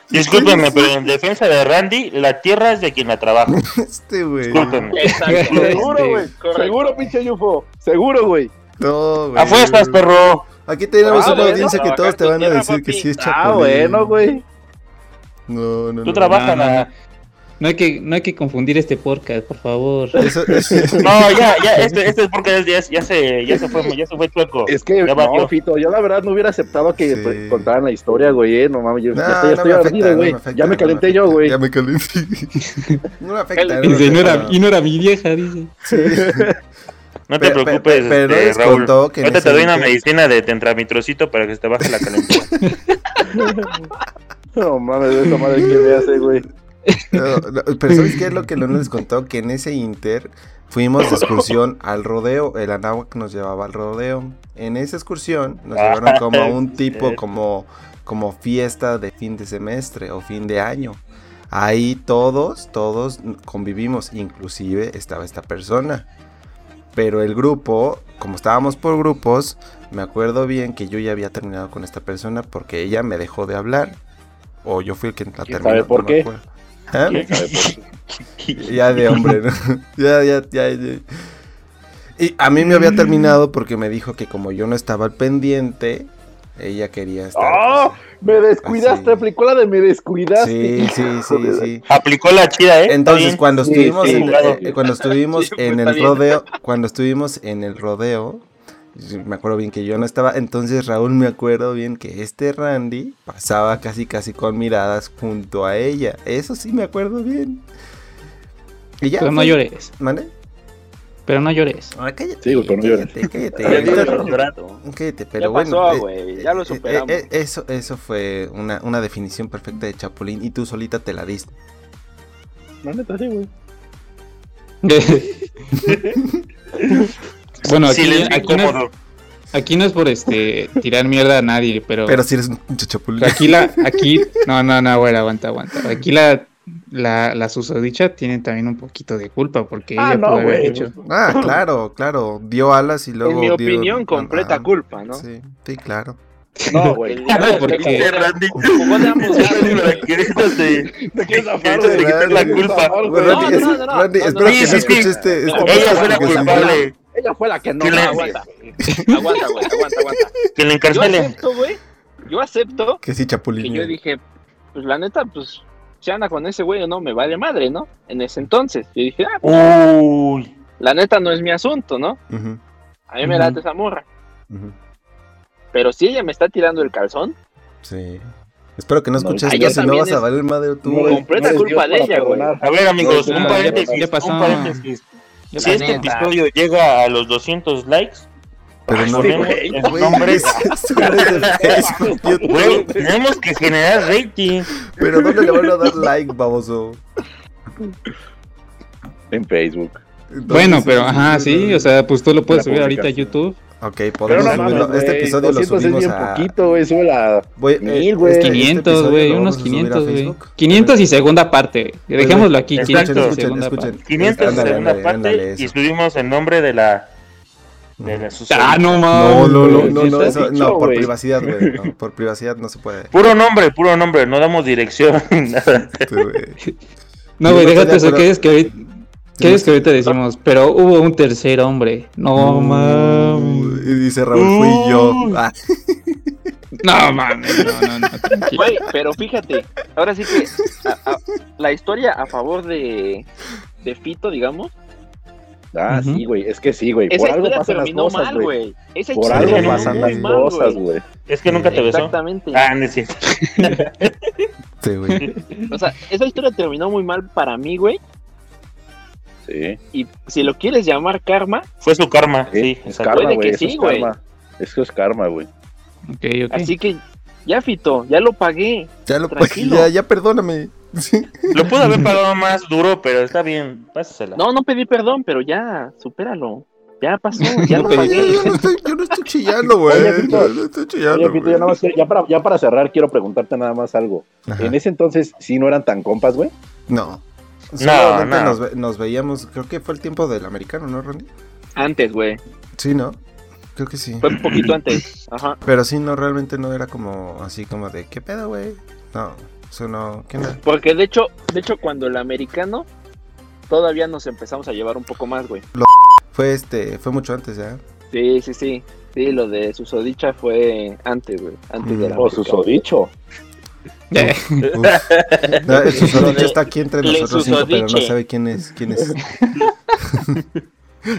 Discúlpeme, pero en defensa de Randy, la tierra es de quien la trabaja. Este, güey. Discúlpeme. Exacto. Seguro, güey. Seguro, pinche Yufo. Seguro, güey. No, güey. Apuestas, perro. Aquí tenemos Ah, una audiencia que todos te van a decir que sí es Chapulín. Ah, bueno, güey. No, no, Tú no. trabajas No, no, la. No. Hay, que, no hay que confundir este podcast, por favor. Eso, eso- No, ya, ya, este, este es porque ya, ya se, ya se fue, ya se fue chueco. Es que, Ya no, Fito, yo la verdad no hubiera aceptado que Sí. pues, contaran la historia, güey. eh, No mames, yo No, ya estoy, ya no ardido, güey. ya me no calenté afecta. yo, güey. Ya me calenté. No me afecta. Y no me dice, y no, era, y no era mi vieja, dice. Sí. No te Pe- pe- preocupes, pero este, Raúl. que Ahorita te doy una medicina de tentramitrocito para que se te baje la calentura. No mames, esa madre que me hace, güey. No, no, pero ¿sabes qué es lo que no les contó? Que en ese inter fuimos de excursión al rodeo. El Anáhuac nos llevaba al rodeo. En esa excursión nos llevaron como a un tipo, como, como fiesta de fin de semestre o fin de año. Ahí todos, todos convivimos, inclusive estaba esta persona. Pero el grupo, como estábamos por grupos, me acuerdo bien que yo ya había terminado con esta persona porque ella me dejó de hablar. O yo fui el que la ¿Quién terminó. sabe por no qué? ¿Ah? ya de hombre, ¿no? ya, ya, ya, ya. Y a mí me había terminado porque me dijo que como yo no estaba al pendiente, ella quería estar. ¡Oh! Me descuidaste, aplicó la de me descuidaste. Sí, sí, sí, sí. Aplicó la chida, ¿eh? Entonces, cuando estuvimos, sí, en, claro. eh, cuando estuvimos en está el rodeo, cuando estuvimos en el rodeo, me acuerdo bien que yo no estaba, entonces Raúl me acuerdo bien que este Randy pasaba casi casi con miradas junto a ella. Eso sí me acuerdo bien. Y ya. Pero no fue- llores. ¿Mande? Pero no llores. Ah, cállate. Sí, pero no llores. cállate, cállate. Cállate, pero Ya bueno. pasó, eh, güey, ya lo eh, superamos. eh, eh, eso, eso fue una, una definición perfecta de Chapulín y tú solita te la diste. La neta, sí, güey. bueno, aquí, aquí, no, incómodo. aquí no es por este tirar mierda a nadie, pero, Pero si eres un Chapulín. aquí la, aquí, no, no, no, bueno, aguanta, aguanta. Aquí la, la, la susodicha tiene también un poquito de culpa porque Ah, ella no, pudo haber hecho. Ah, claro, claro. Dio alas y luego. En mi dio- opinión, completa Ajá. culpa, ¿no? Sí, sí, claro. No, güey. Diablo porque- No, no, es- no, no, Randy, no, espero no, que no sí, escuche sí. este, este No, Ella fue la no- culpable. Ella fue la que no. Que le- Aguanta, aguanta, güey, aguanta, aguanta. Que le Yo encarcele. acepto, güey. Yo acepto Que sí, que Chapulín. yo dije, pues la neta, pues si anda con ese güey o no, me vale madre, ¿no? En ese entonces. Yo dije, ah, pues, Uy. la neta no es mi asunto, ¿no? A mí me Ujú. late esa morra. Pero si ella me está tirando el calzón, Sí. Espero que no No, escuches esto, si no vas a valer madre tú. No completa no culpa Dios de ella, güey. A ver, amigos, un paréntesis. Un paréntesis. Si este episodio llega a los 200 likes, Pero no, ponemos güey, el güey, nombre. es- eso no es de Facebook, YouTube. Güey, tenemos que generar rating. Pero ¿dónde le van a dar like, baboso? En Facebook. Entonces, Bueno, pero ajá, sí, o sea, pues tú lo puedes subir ahorita a. YouTube. Ok, podemos no subirlo. mames, este episodio lo 200 subimos es bien a. poquito, güey. Sube la... Voy- Mil, eh, güey. este 500, episodio güey, lo unos vamos a subir a 500, güey. Facebook. 500 y segunda parte. Dejémoslo aquí, Exacto. 500 y Escuchen, segunda escuchen. parte. 500 Ándale, segunda ándale, parte ándale, y subimos el nombre de la de la. Ah, no No, mames. no, no, no, ¿sí no, eso- dicho, no, por güey. privacidad, güey. no, por privacidad no se puede. Puro nombre, puro nombre, no damos dirección nada. Este. No, güey, déjate de eso. ¿Qué es que ahorita, qué es que ahorita decimos? Pero hubo un tercer hombre. No mames. Y dice Raúl, fui yo. Ah, No mames, no, no, no. güey, pero fíjate, ahora sí que a- a- la historia a favor de, de Fito, digamos, Ah, sí, güey. Es que sí, güey. Por algo pasan las terminó cosas, mal, güey. Por algo pasan las mal, cosas, güey. güey. Es que nunca te besó. Exactamente. Ah, no es cierto. sí, güey. O sea, esa historia terminó muy mal para mí, güey. Sí. Y si lo quieres llamar karma, Fue su karma, Sí, sí, es karma, Puede güey. que sí, es. Eso es karma, güey. Ok, ok. así que ya Fito, ya lo pagué. Ya lo Tranquilo. ya, ya perdóname. Sí. Lo pudo haber pagado más duro, pero está bien, pásasela. No, no pedí perdón, pero ya, supéralo. Ya pasó, ya No lo pagué. Yo no estoy, yo no estoy chillando, güey. Yo no estoy chillando. Oye, güey. ya, nada más ya, para, ya para cerrar, quiero preguntarte nada más algo. Ajá. En ese entonces, ¿sí no eran tan compas, güey? No. Solamente no. Nos, ve- nos veíamos, creo que fue el tiempo del americano, ¿no, Randy? Antes, güey. Sí, ¿no? Creo que sí. Fue un poquito antes. Ajá. Pero sí, no, realmente no era como así como de, ¿qué pedo, güey? No, eso no, ¿qué no? Porque de hecho, de hecho, cuando el americano todavía nos empezamos a llevar un poco más, güey. Fue este, fue mucho antes, ¿ya? Sí, sí, sí. Sí, lo de susodicha fue antes, güey. Antes de la O susodicho. Eh. No, el susodicho está aquí entre nosotros cinco, pero no sabe quién es, quién es.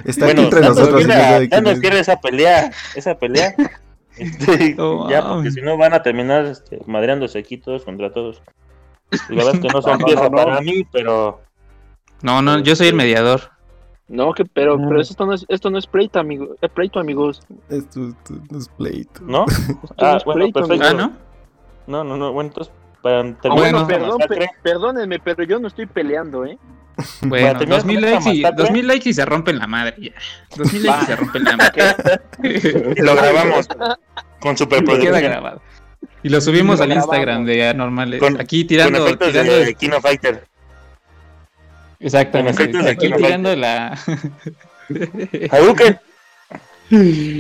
está bueno, aquí entre nosotros no sabe quién es. quiere esa pelea, esa pelea. Este, No ya, porque si no van a terminar este, madreándose aquí todos contra todos. La verdad es que no son No, no, pieza no. para mí, pero No, no, yo soy el mediador. No, que, pero, pero esto no es, esto no es pleito, amigo, es pleito, amigos. Esto, esto no es pleito. ¿no? Esto Ah, no es bueno, pleito, perfecto. Ah. ¿no? No, no, no, bueno, entonces para Ah, terminar bueno, Bueno. perdón, masacre, perdónenme, pero yo no estoy peleando, ¿eh? Bueno, terminar 2000 con esta likes, y. 2000 likes y se rompen la madre. Ya. 2000 likes y se rompen la madre. lo grabamos con Queda superproducción. grabado. Y lo subimos Lo al grabamos. Instagram de Anormales. Con- Aquí Con tirando, efectos tirando de Kino Fighter. exactamente. con efectos de Kino tirando la. Hadouken.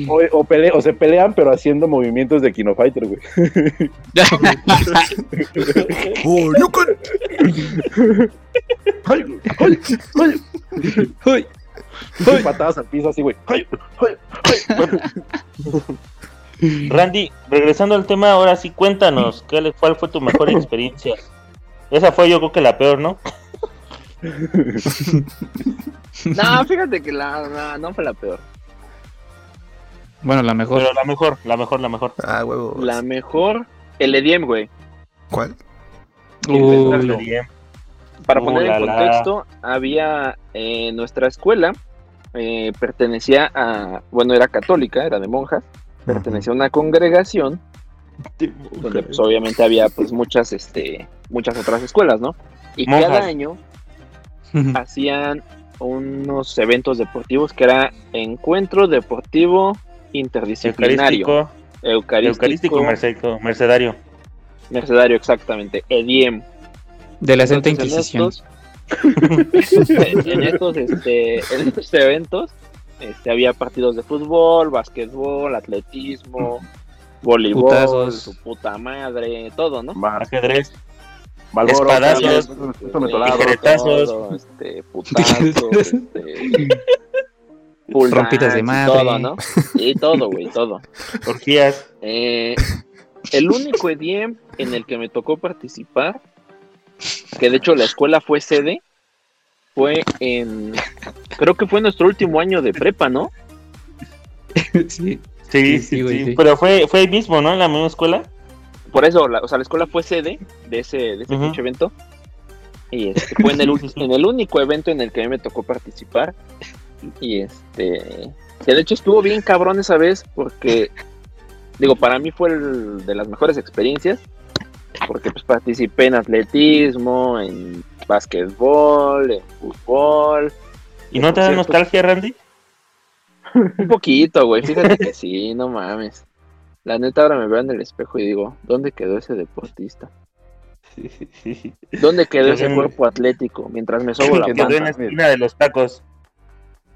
O, o, pele- o se pelean, pero haciendo movimientos de Kino Fighter, güey. ¡Oh, Yukan! ¡Ay, ay, ay! ¡Ay! Y Patadas al piso así, güey. ¡Ay, ay, ay! Bueno, Randy, regresando al tema, ahora sí cuéntanos, ¿qué le- ¿cuál fue tu mejor experiencia? Esa fue yo creo que la peor, ¿no? No, fíjate que la, la- no fue la peor. Bueno, la mejor. Pero la mejor, la mejor, la mejor. Ah, huevo. La mejor, el EDM, güey. ¿Cuál? Uy, Para Uh, poner la, en la. contexto, había en nuestra escuela, eh, pertenecía a, bueno, era católica, era de monjas, pertenecía a una congregación donde pues obviamente había pues muchas, este, muchas otras escuelas, ¿no? Y Monjas. cada año hacían unos eventos deportivos que era encuentro deportivo interdisciplinario. Eucarístico, Eucarístico, Eucarístico mercedario, mercedario. mercedario, exactamente, EDIEM. de la Santa en Inquisición. estos- en estos, este, en estos eventos este, había partidos de fútbol, básquetbol, atletismo, voleibol, Putazos. su puta madre, todo, ¿no? Ajedrez, Malboro, Espadazos, este, putazos, este, Trompitas de madre. Todo, ¿no? Y todo, güey, todo. orgías. Eh, el único EDIEM en el que me tocó participar, que de hecho la escuela fue sede, fue en, creo que fue nuestro último año de prepa, ¿no? sí. Sí, Sí, sí, sí, güey, sí. sí. Pero fue, fue ahí mismo, ¿no? En la misma escuela. Por eso, la, o sea, la escuela fue sede de ese, de ese evento. Y este, fue en el, en el único evento en el que a mí me tocó participar. Y este, que de hecho estuvo bien cabrón esa vez porque, digo, para mí fue el de las mejores experiencias. Porque pues participé en atletismo, en básquetbol, en fútbol. ¿Y no te da nostalgia, Randy? Un poquito, güey, fíjate que sí, no mames. La neta ahora me veo en el espejo y digo, ¿dónde quedó ese deportista? ¿Dónde quedó ese cuerpo atlético? Mientras me sobo la Quedó en la esquina de los tacos.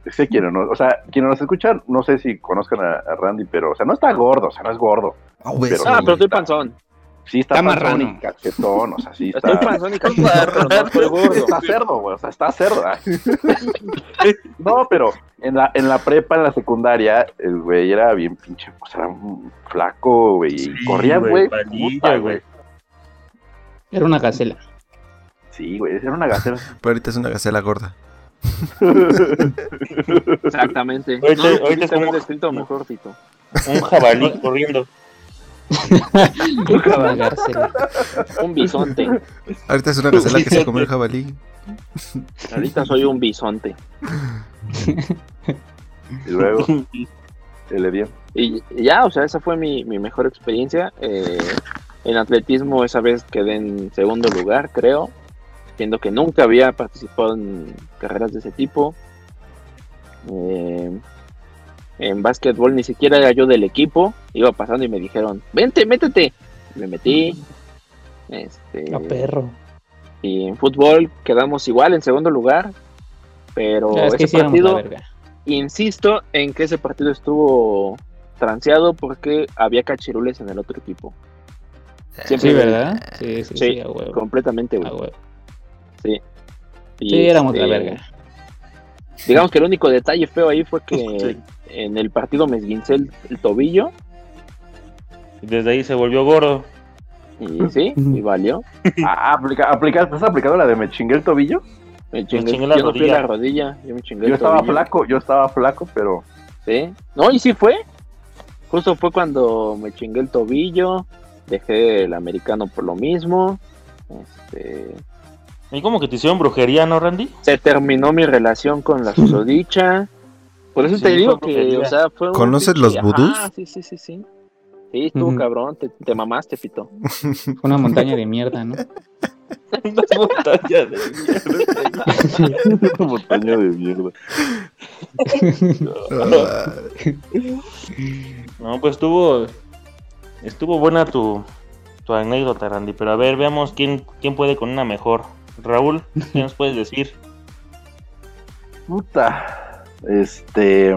Sé quién no. O sea, quienes nos escuchan, no sé si conozcan a, a Randy, pero, o sea, no está gordo, o sea, no es gordo. Ah, obeso. Ah, pero estoy panzón. Sí está, Está panzón y cachetón, o sea, sí está. Estoy panzón y cachetón, pero no estoy gordo. Está cerdo, güey, o sea, está cerdo. No, pero en la, en la prepa, en la secundaria, el güey era bien pinche, o sea, era un flaco, güey, y Sí, corría, güey, güey. Era una gacela. Sí, güey, era una gacela. Pero ahorita es una gacela gorda. Exactamente. Ahorita- no, ahorita pudiste es como- descrito mejor, Tito. Un jabalí corriendo. Un bisonte. Ahorita es una gacela que se comió el jabalí. Ahorita soy un bisonte. Y luego. Y y ya, o sea, esa fue mi, mi mejor experiencia. Eh, en atletismo esa vez quedé en segundo lugar, creo. Siendo que nunca había participado en carreras de ese tipo. Eh, en básquetbol ni siquiera era yo del equipo. Iba pasando y me dijeron, vente, métete. Me metí. Este, A perro. y en fútbol quedamos igual en segundo lugar. Pero Ya, es que ese partido, insisto en que ese partido estuvo transeado porque había cachirules en el otro equipo. Siempre Sí, ¿verdad? Sí, sí, Sí, sí, a huevo. completamente, A güey. huevo. Sí. Y, Sí, éramos la este, verga. Digamos que el único detalle feo ahí fue que Sí. en el partido me esguincé el, el tobillo Y desde ahí se volvió gordo. y sí, y valió. Ah, aplica, aplica, ¿Estás aplicando la de me chingué el tobillo? Me chingué, chingué la yo no rodilla. la rodilla, yo me chingué Yo el estaba tobillo. flaco, yo estaba flaco, pero Sí. No, y sí fue. Justo fue cuando me chingué el tobillo, dejé el americano por lo mismo. Este, Y como que te hicieron brujería, ¿no, Randy? se terminó mi relación con la susodicha. Por eso Sí, te digo que, brujería. o sea, fue un ¿Conoces pinche- los vudús? sí, sí, sí, sí. Sí, estuvo cabrón, te, te mamaste, Pito. Fue una montaña de mierda, ¿no? Una montaña de mierda. montaña de mierda. Ah, No, pues estuvo. Estuvo buena tu, tu anécdota, Randy. Pero a ver, veamos quién, quién puede con una mejor. Raúl, ¿qué nos puedes decir? Puta. Este.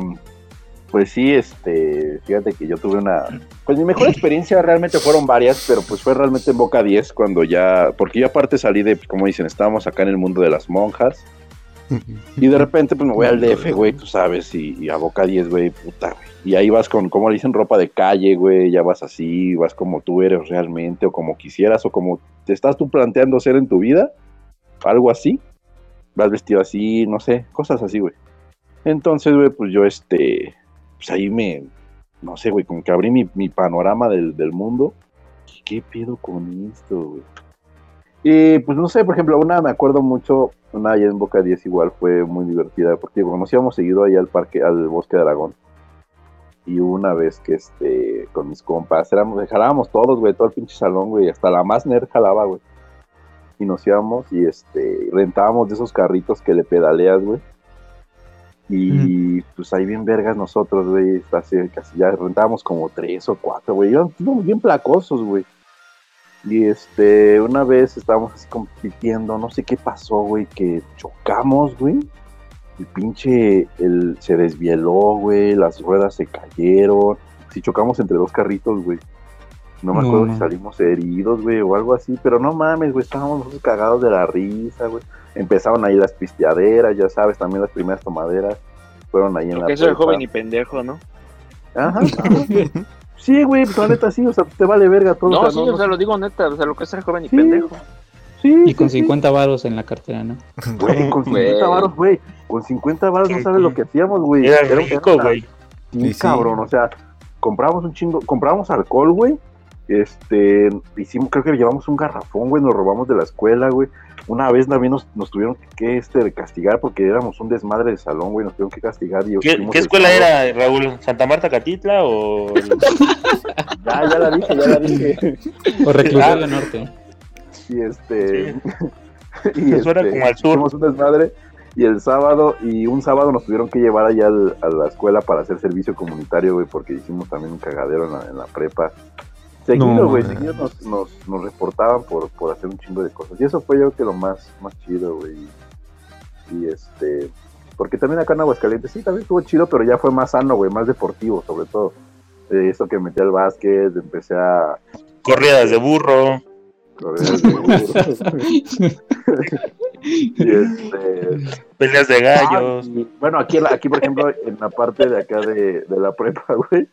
Pues sí, este, fíjate que yo tuve una, pues mi mejor experiencia realmente fueron varias, pero pues fue realmente en Boca 10 cuando ya, porque yo aparte salí de, como dicen, estábamos acá en el mundo de las monjas, y de repente pues me voy al DF, güey, tú sabes, y, a Boca 10, güey, puta, güey, y ahí vas con, como dicen, ropa de calle, güey, ya vas así, vas como tú eres realmente, o como quisieras, o como te estás tú planteando ser en tu vida, algo así, vas vestido así, no sé, cosas así, güey. Entonces, güey, pues yo, este, pues ahí me, no sé, güey, como que abrí mi, panorama del, mundo. ¿Qué pedo con esto, güey? Y pues no sé, por ejemplo, una me acuerdo mucho, una allá en Boca 10 igual fue muy divertida, porque nos íbamos seguido ahí al parque, al bosque de Aragón. Y una vez que este, con mis compas, éramos, jalábamos todos, güey, todo el pinche salón, güey, hasta la más nerd jalaba, güey. Y nos íbamos y este, rentábamos de esos carritos que le pedaleas, güey y pues ahí bien vergas nosotros, güey. Casi ya rentábamos como tres o cuatro, güey. Íbamos bien placosos, güey. Y este, una vez estábamos así compitiendo, no sé qué pasó, güey, que chocamos, güey. El pinche el, se desvieló, güey, las ruedas se cayeron. Si chocamos entre dos carritos, güey. No me acuerdo si salimos heridos, güey, o algo así, pero no mames, güey, estábamos cagados de la risa, güey. Empezaron ahí las pisteaderas, ya sabes, también las primeras tomaderas fueron ahí en Porque la eso es joven y pendejo, ¿no? Ajá. sí, güey, pues la neta sí, o sea, te vale verga todo. No, sí, o sea, lo digo neta, o sea, lo que es ser joven y pendejo. Sí, y con 50 varos en la cartera, ¿no? Güey, con 50 varos, güey. Con 50 varos no sabes lo que hacíamos, güey. Era, rico, güey. Sí, cabrón, o sea, compramos un chingo, compramos alcohol, güey. Este, hicimos, creo que llevamos un garrafón, güey, nos robamos de la escuela, güey. Una vez también nos, nos tuvieron que este, castigar porque éramos un desmadre de salón, güey, nos tuvieron que castigar. Y ¿Qué, ¿qué escuela era, Raúl? ¿Santa Marta Catitla o...? ya, ya la dije, ya la dije. O Reclusorio Norte. Y este... y Eso era este, como al sur. Hicimos un desmadre y el sábado, y un sábado nos tuvieron que llevar allá a la escuela para hacer servicio comunitario, güey, porque hicimos también un cagadero en la, en la prepa. Seguido, güey, seguido nos, nos, nos, reportaban por, por hacer un chingo de cosas. Y eso fue yo creo que lo más, más chido, güey. Y este, porque también acá en Aguascalientes, sí, también estuvo chido, pero ya fue más sano, güey, más deportivo, sobre todo. Eh, eso que metí al básquet, empecé a... Corridas de burro. Corridas de burro. y este... Peleas de gallos. bueno, aquí, aquí, por ejemplo, en la parte de acá de, de la prepa, güey,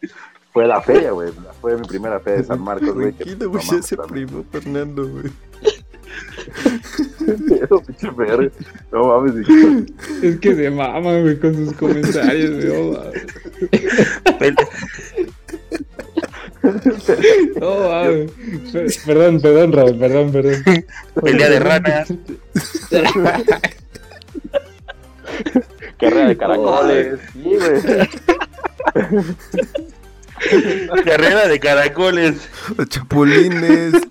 fue la feria, güey. Fue mi primera fe de San Marcos, güey. Tranquilo, güey, ya se primo Fernando, güey. No mames. Es que se mama, güey, con sus comentarios, güey. No mames. Perdón, perdón, Raúl, perdón, perdón. Pelea de ranas. Carrera de caracoles. Sí, güey. Carrera de caracoles. Chapulines.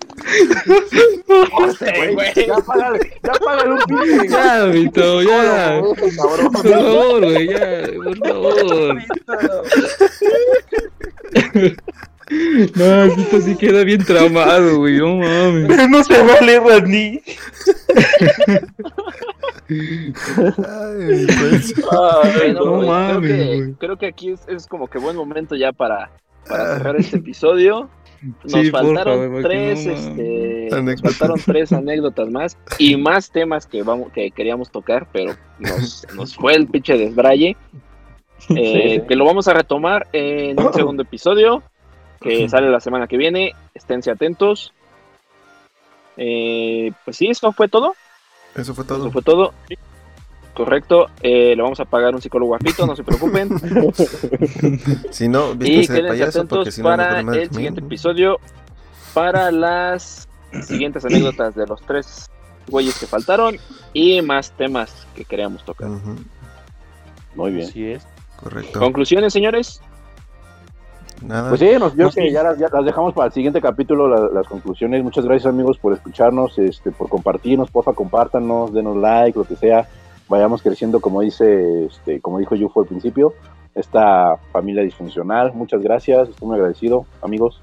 Ya págale, ya págale un pinche. Ya, Vito, ya. Por favor, güey, ya, por favor. No, Vito sí queda bien traumado, güey, no mames. No se vale, Randy. Ay, pues. Ay, no, mames, creo, que, creo, que, aquí es, es, como que buen momento ya para, para cerrar este episodio. Nos faltaron tres, este, nos faltaron tres anécdotas más y más temas que vamos, que queríamos tocar, pero nos, nos fue el pinche desbraye. Eh, que lo vamos a retomar en un segundo episodio que sale la semana que viene. Esténse atentos. Eh, pues sí, eso fue todo. Eso fue todo. Eso fue todo. Correcto. Eh, le vamos a pagar un psicólogo guapito, no se preopen. si no, y quédense atentos si para el siguiente episodio. Para las siguientes anécdotas de los tres güeyes que faltaron y más temas que queríamos tocar. Muy bien. Así es. Correcto. Conclusiones, señores. Pues sí, yo que ya, las dejamos para el siguiente capítulo, las conclusiones. Muchas gracias amigos por escucharnos, este, por compartirnos, porfa, compártanos, denos like, lo que sea. Vayamos creciendo, como dice, este, como dijo Yufo al principio, esta familia disfuncional. Muchas gracias, estoy muy agradecido, amigos.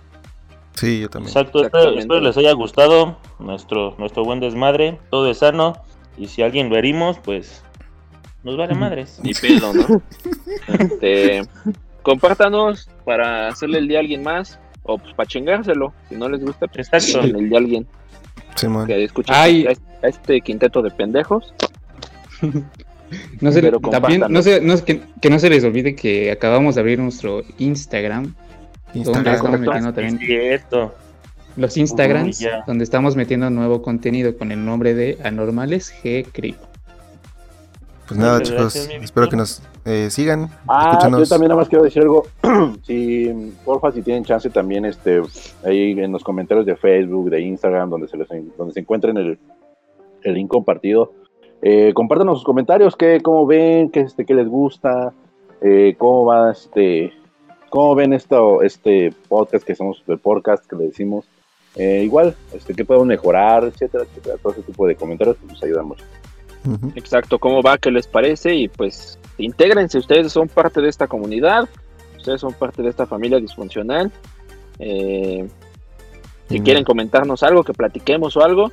Sí, yo también. Exacto, espero, les haya gustado nuestro, nuestro buen desmadre, todo es sano. Y si alguien lo herimos, pues nos vale madres. Ni pedo, ¿no? este, compártanos para hacerle el día a alguien más o pues para chingárselo. Si no les gusta, pues Exacto. el de alguien que escuche Ay. a este- a este quinteto de pendejos. No se, también, compártanlo. no se, no, que, que no se les olvide que acabamos de abrir nuestro Instagram, donde estamos metiendo también los Instagrams, Uy, donde estamos metiendo nuevo contenido con el nombre de Anormales G Crip. Pues nada, Muchas chicos. gracias, espero que nos eh, sigan. Ah, escúchanos. yo también nada más quiero decir algo. si, porfa, si tienen chance también, este, ahí en los comentarios de Facebook, de Instagram, donde se les, donde se encuentren el, el link compartido, eh, compártanos sus comentarios, qué, cómo ven, qué, este, qué les gusta, eh, cómo va, este, cómo ven esto, este podcast que somos el podcast que le decimos. Eh, igual, este, qué podemos mejorar, etcétera, etcétera. Todo ese tipo de comentarios pues, nos ayudan mucho. Exacto, cómo va, qué les parece y pues intégrense, ustedes son parte de esta comunidad, ustedes son parte de esta familia disfuncional. Eh, si Y quieren comentarnos algo, que platiquemos o algo,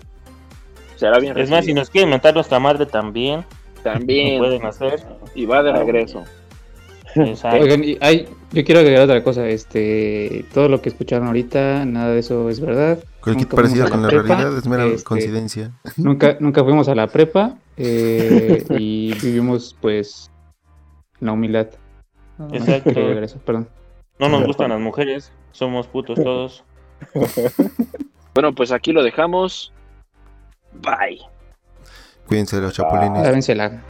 será bien Es más, si nos quieren mentar nuestra madre también, lo También, pueden hacer. y va de regreso. Exacto. Oigan, y hay, yo quiero agregar otra cosa, este, todo lo que escucharon ahorita, nada de eso es verdad. Cualquier parecido con la prepa, realidad es mera este, coincidencia. Nunca, nunca fuimos a la prepa eh, y vivimos pues la humildad. Exacto. perdón. No nos gustan las mujeres, somos putos todos. Bueno, pues aquí lo dejamos. Bye. Cuídense de los chapulines. Lávensela.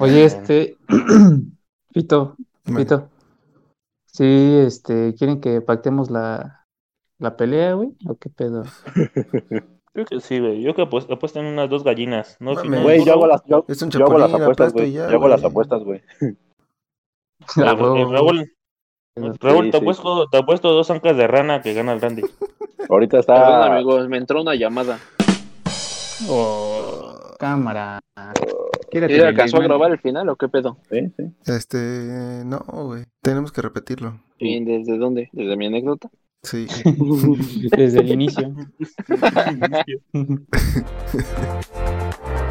Oye, este, Pito, Pito, sí, este, ¿quieren que pactemos la, la pelea, güey? ¿O qué pedo? Creo que sí, güey. Yo que apuest- apuestan unas dos gallinas. ¿no? Si no, Güey, yo hago las, yo, Es un yo hago las apuestas, güey. ya, Yo hago las apuestas, güey. Huevo. eh, Raúl, Raúl, Sí, te, sí. apuesto, te apuesto dos ancas de rana que gana el Randy. Ahorita Perdón, está. amigos, me entró una llamada. Oh, cámara. ¿Sí Quédate, alcanzó a grabar el final o qué pedo? Sí, sí. Este, no, güey. Tenemos que repetirlo. ¿Y desde dónde? ¿Desde mi anécdota? Sí. Desde el inicio.